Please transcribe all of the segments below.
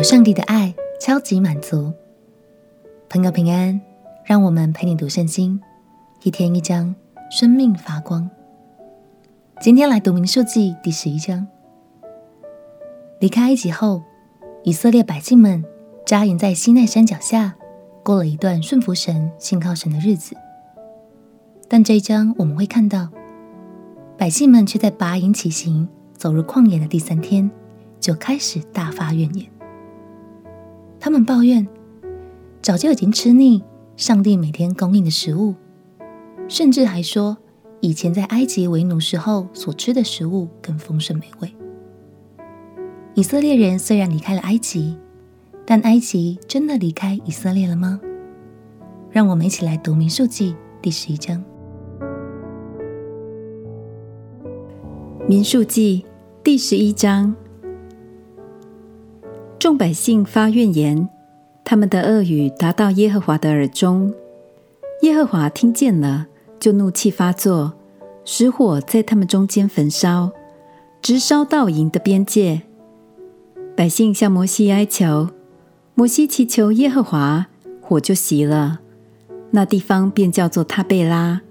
有上帝的爱，超级满足。朋友平安，让我们陪你读圣经，一天一章，生命发光。今天来读民数记第十一章。离开埃及后，以色列百姓们扎营在西奈山脚下，过了一段顺服神、信靠神的日子。但这一章我们会看到，百姓们却在拔营起行、走入旷野的第三天，就开始大发怨言。他们抱怨，早就已经吃腻上帝每天供应的食物，甚至还说以前在埃及为奴时候所吃的食物更丰盛美味。以色列人虽然离开了埃及，但埃及真的离开以色列了吗？让我们一起来读民数记第十一章。民数记第十一章。众百姓发怨言，他们的恶语达到耶和华的耳中。耶和华听见了，就怒气发作，使火在他们中间焚烧，直烧到营的边界。百姓向摩西哀求，摩西祈求耶和华，火就熄了，那地方便叫做他贝拉，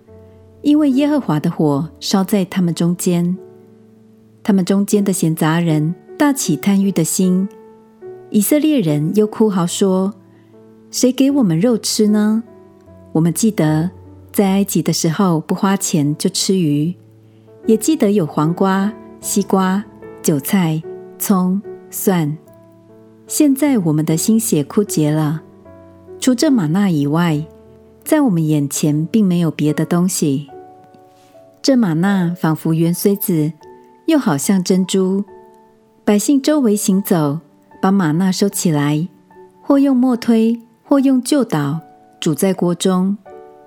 因为耶和华的火烧在他们中间。他们中间的闲杂人大起贪欲的心。以色列人又哭嚎说：“谁给我们肉吃呢？我们记得在埃及的时候不花钱就吃鱼，也记得有黄瓜、西瓜、韭菜、葱、蒜。现在我们的心血枯竭了，除这玛纳以外，在我们眼前并没有别的东西。这玛纳仿佛圆锥子，又好像珍珠。百姓周围行走。”把玛纳收起来，或用磨推，或用旧捣，煮在锅中，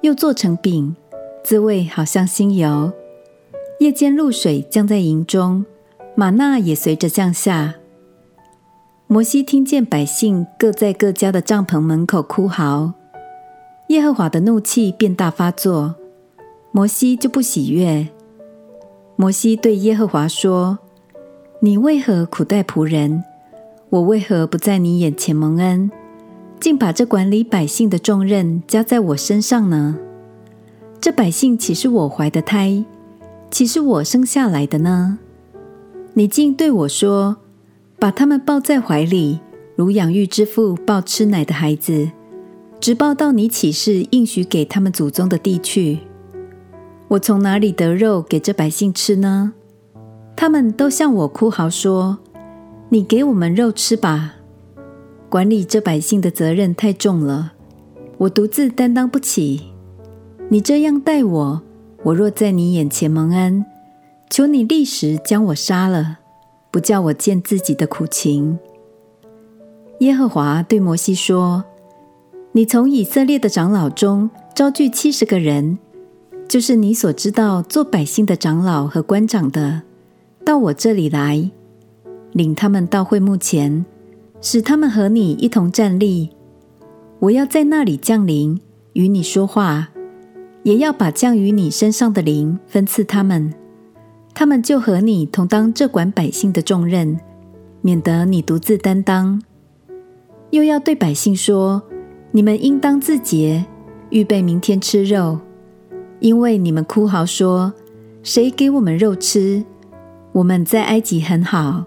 又做成饼，滋味好像新油。夜间露水降在营中，玛纳也随着降下。摩西听见百姓各在各家的帐篷门口哭嚎，耶和华的怒气便大发作，摩西就不喜悦。摩西对耶和华说：“你为何苦待仆人？”我为何不在你眼前蒙恩，竟把这管理百姓的重任加在我身上呢？这百姓岂是我怀的胎，岂是我生下来的呢？你竟对我说，把他们抱在怀里，如养育之父抱吃奶的孩子，直抱到你起誓应许给他们祖宗的地去。我从哪里得肉给这百姓吃呢？他们都向我哭嚎说。你给我们肉吃吧，管理这百姓的责任太重了，我独自担当不起。你这样待我，我若在你眼前蒙恩，求你立时将我杀了，不叫我见自己的苦情。耶和华对摩西说：“你从以色列的长老中招聚七十个人，就是你所知道做百姓的长老和官长的，到我这里来。”领他们到会幕前，使他们和你一同站立。我要在那里降临，与你说话，也要把降于你身上的灵分赐他们。他们就和你同当这管百姓的重任，免得你独自担当。又要对百姓说：你们应当自洁，预备明天吃肉，因为你们哭嚎说：谁给我们肉吃？我们在埃及很好。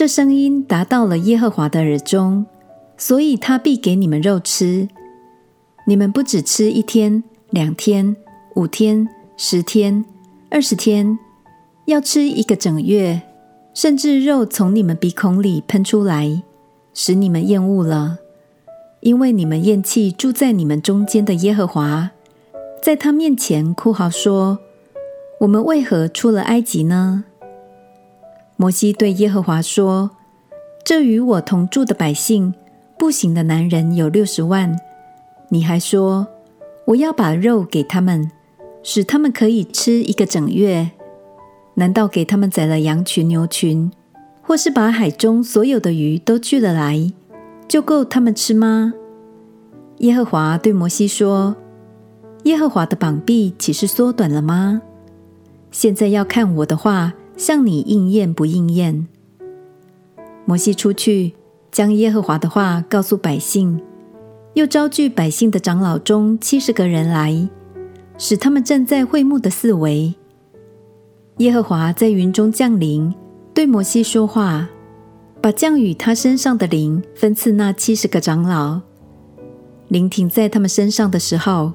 这声音达到了耶和华的耳中，所以他必给你们肉吃。你们不只吃一天、两天、五天、十天、二十天，要吃一个整月，甚至肉从你们鼻孔里喷出来，使你们厌恶了，因为你们厌弃住在你们中间的耶和华，在他面前哭号说：“我们为何出了埃及呢？”摩西对耶和华说：“这与我同住的百姓，步行的男人有六十万。你还说，我要把肉给他们，使他们可以吃一个整月。难道给他们宰了羊群、牛群，或是把海中所有的鱼都聚了来，就够他们吃吗？”耶和华对摩西说：“耶和华的膀臂岂是缩短了吗？现在要看我的话。”向你应验不应验？摩西出去，将耶和华的话告诉百姓，又召聚百姓的长老中七十个人来，使他们站在会幕的四围。耶和华在云中降临，对摩西说话，把降雨他身上的灵分赐那七十个长老。灵停在他们身上的时候，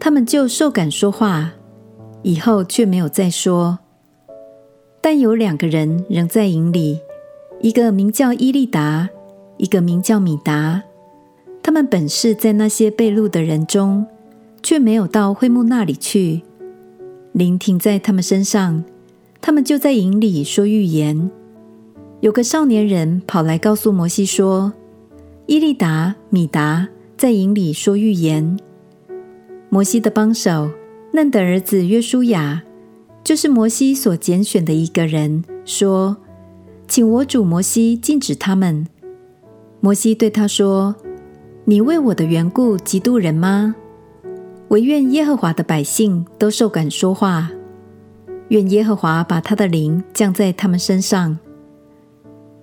他们就受感说话，以后却没有再说。但有两个人仍在营里，一个名叫伊利达，一个名叫米达。他们本是在那些被掳的人中，却没有到会幕那里去。灵停在他们身上。他们就在营里说预言。有个少年人跑来告诉摩西说：“伊利达、米达在营里说预言。”摩西的帮手嫩的儿子约书亚，就是摩西所拣选的一个人，说：“请我主摩西禁止他们。”摩西对他说：“你为我的缘故嫉妒人吗？惟愿耶和华的百姓都受感说话。”愿耶和华把他的灵降在他们身上。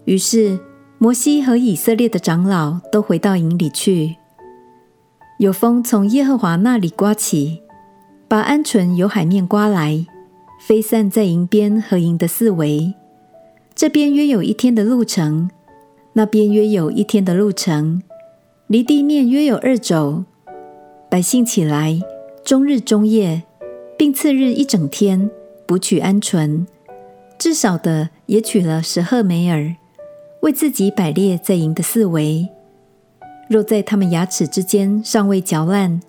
于是摩西和以色列的长老都回到营里去。有风从耶和华那里刮起，把鹌鹑由海面刮来，飞散在营边和营的四围。这边约有一天的路程，那边约有一天的路程，离地面约有二肘。百姓起来，终日终夜，并次日一整天。捕取鹌鹑，至少的也取了十赫梅尔，为自己摆列在营的四围。若在他们牙齿之间尚未嚼烂，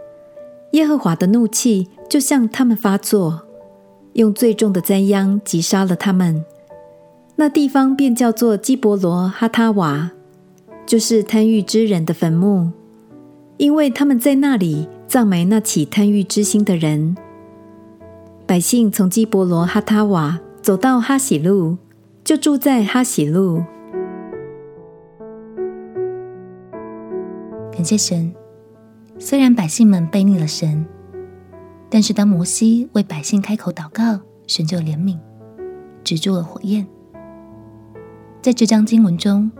耶和华的怒气就向他们发作，用最重的灾殃击杀了他们。那地方便叫做基伯罗哈塔瓦，就是贪欲之人的坟墓，因为他们在那里葬埋那起贪欲之心的人。百姓从基伯罗哈塔瓦走到哈喜路，就住在哈喜路。感谢神，虽然百姓们悖逆了神，但是当摩西为百姓开口祷告，神就怜悯，止住了火焰。在这章经文中，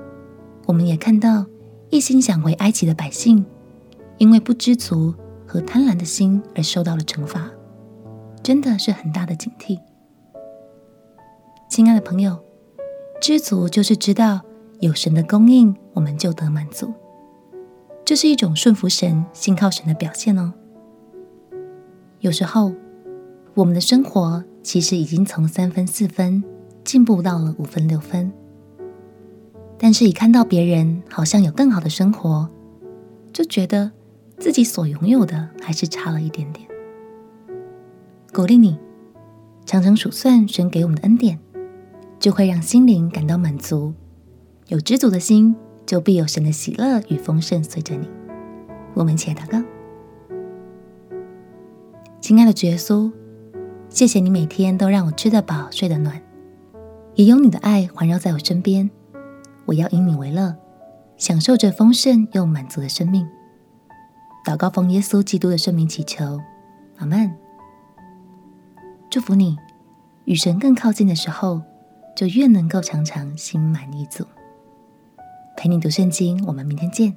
我们也看到一心想回埃及的百姓，因为不知足和贪婪的心而受到了惩罚。真的是很大的警惕，亲爱的朋友，知足就是知道有神的供应，我们就得满足。这是一种顺服神、信靠神的表现哦。有时候，我们的生活其实已经从三分、四分进步到了五分、六分，但是，一看到别人好像有更好的生活，就觉得自己所拥有的还是差了一点点。鼓励你，常常数算神给我们的恩典，就会让心灵感到满足。有知足的心，就必有神的喜乐与丰盛随着你。我们一起来祷告。亲爱的主耶稣，谢谢你每天都让我吃得饱、睡得暖，也有你的爱环绕在我身边。我要以你为乐，享受着丰盛又满足的生命。祷告奉耶稣基督的圣名祈求，阿门。祝福你，与神更靠近的时候，就越能够常常心满意足。陪你读圣经，我们明天见。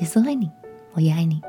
耶稣爱你，我也爱你。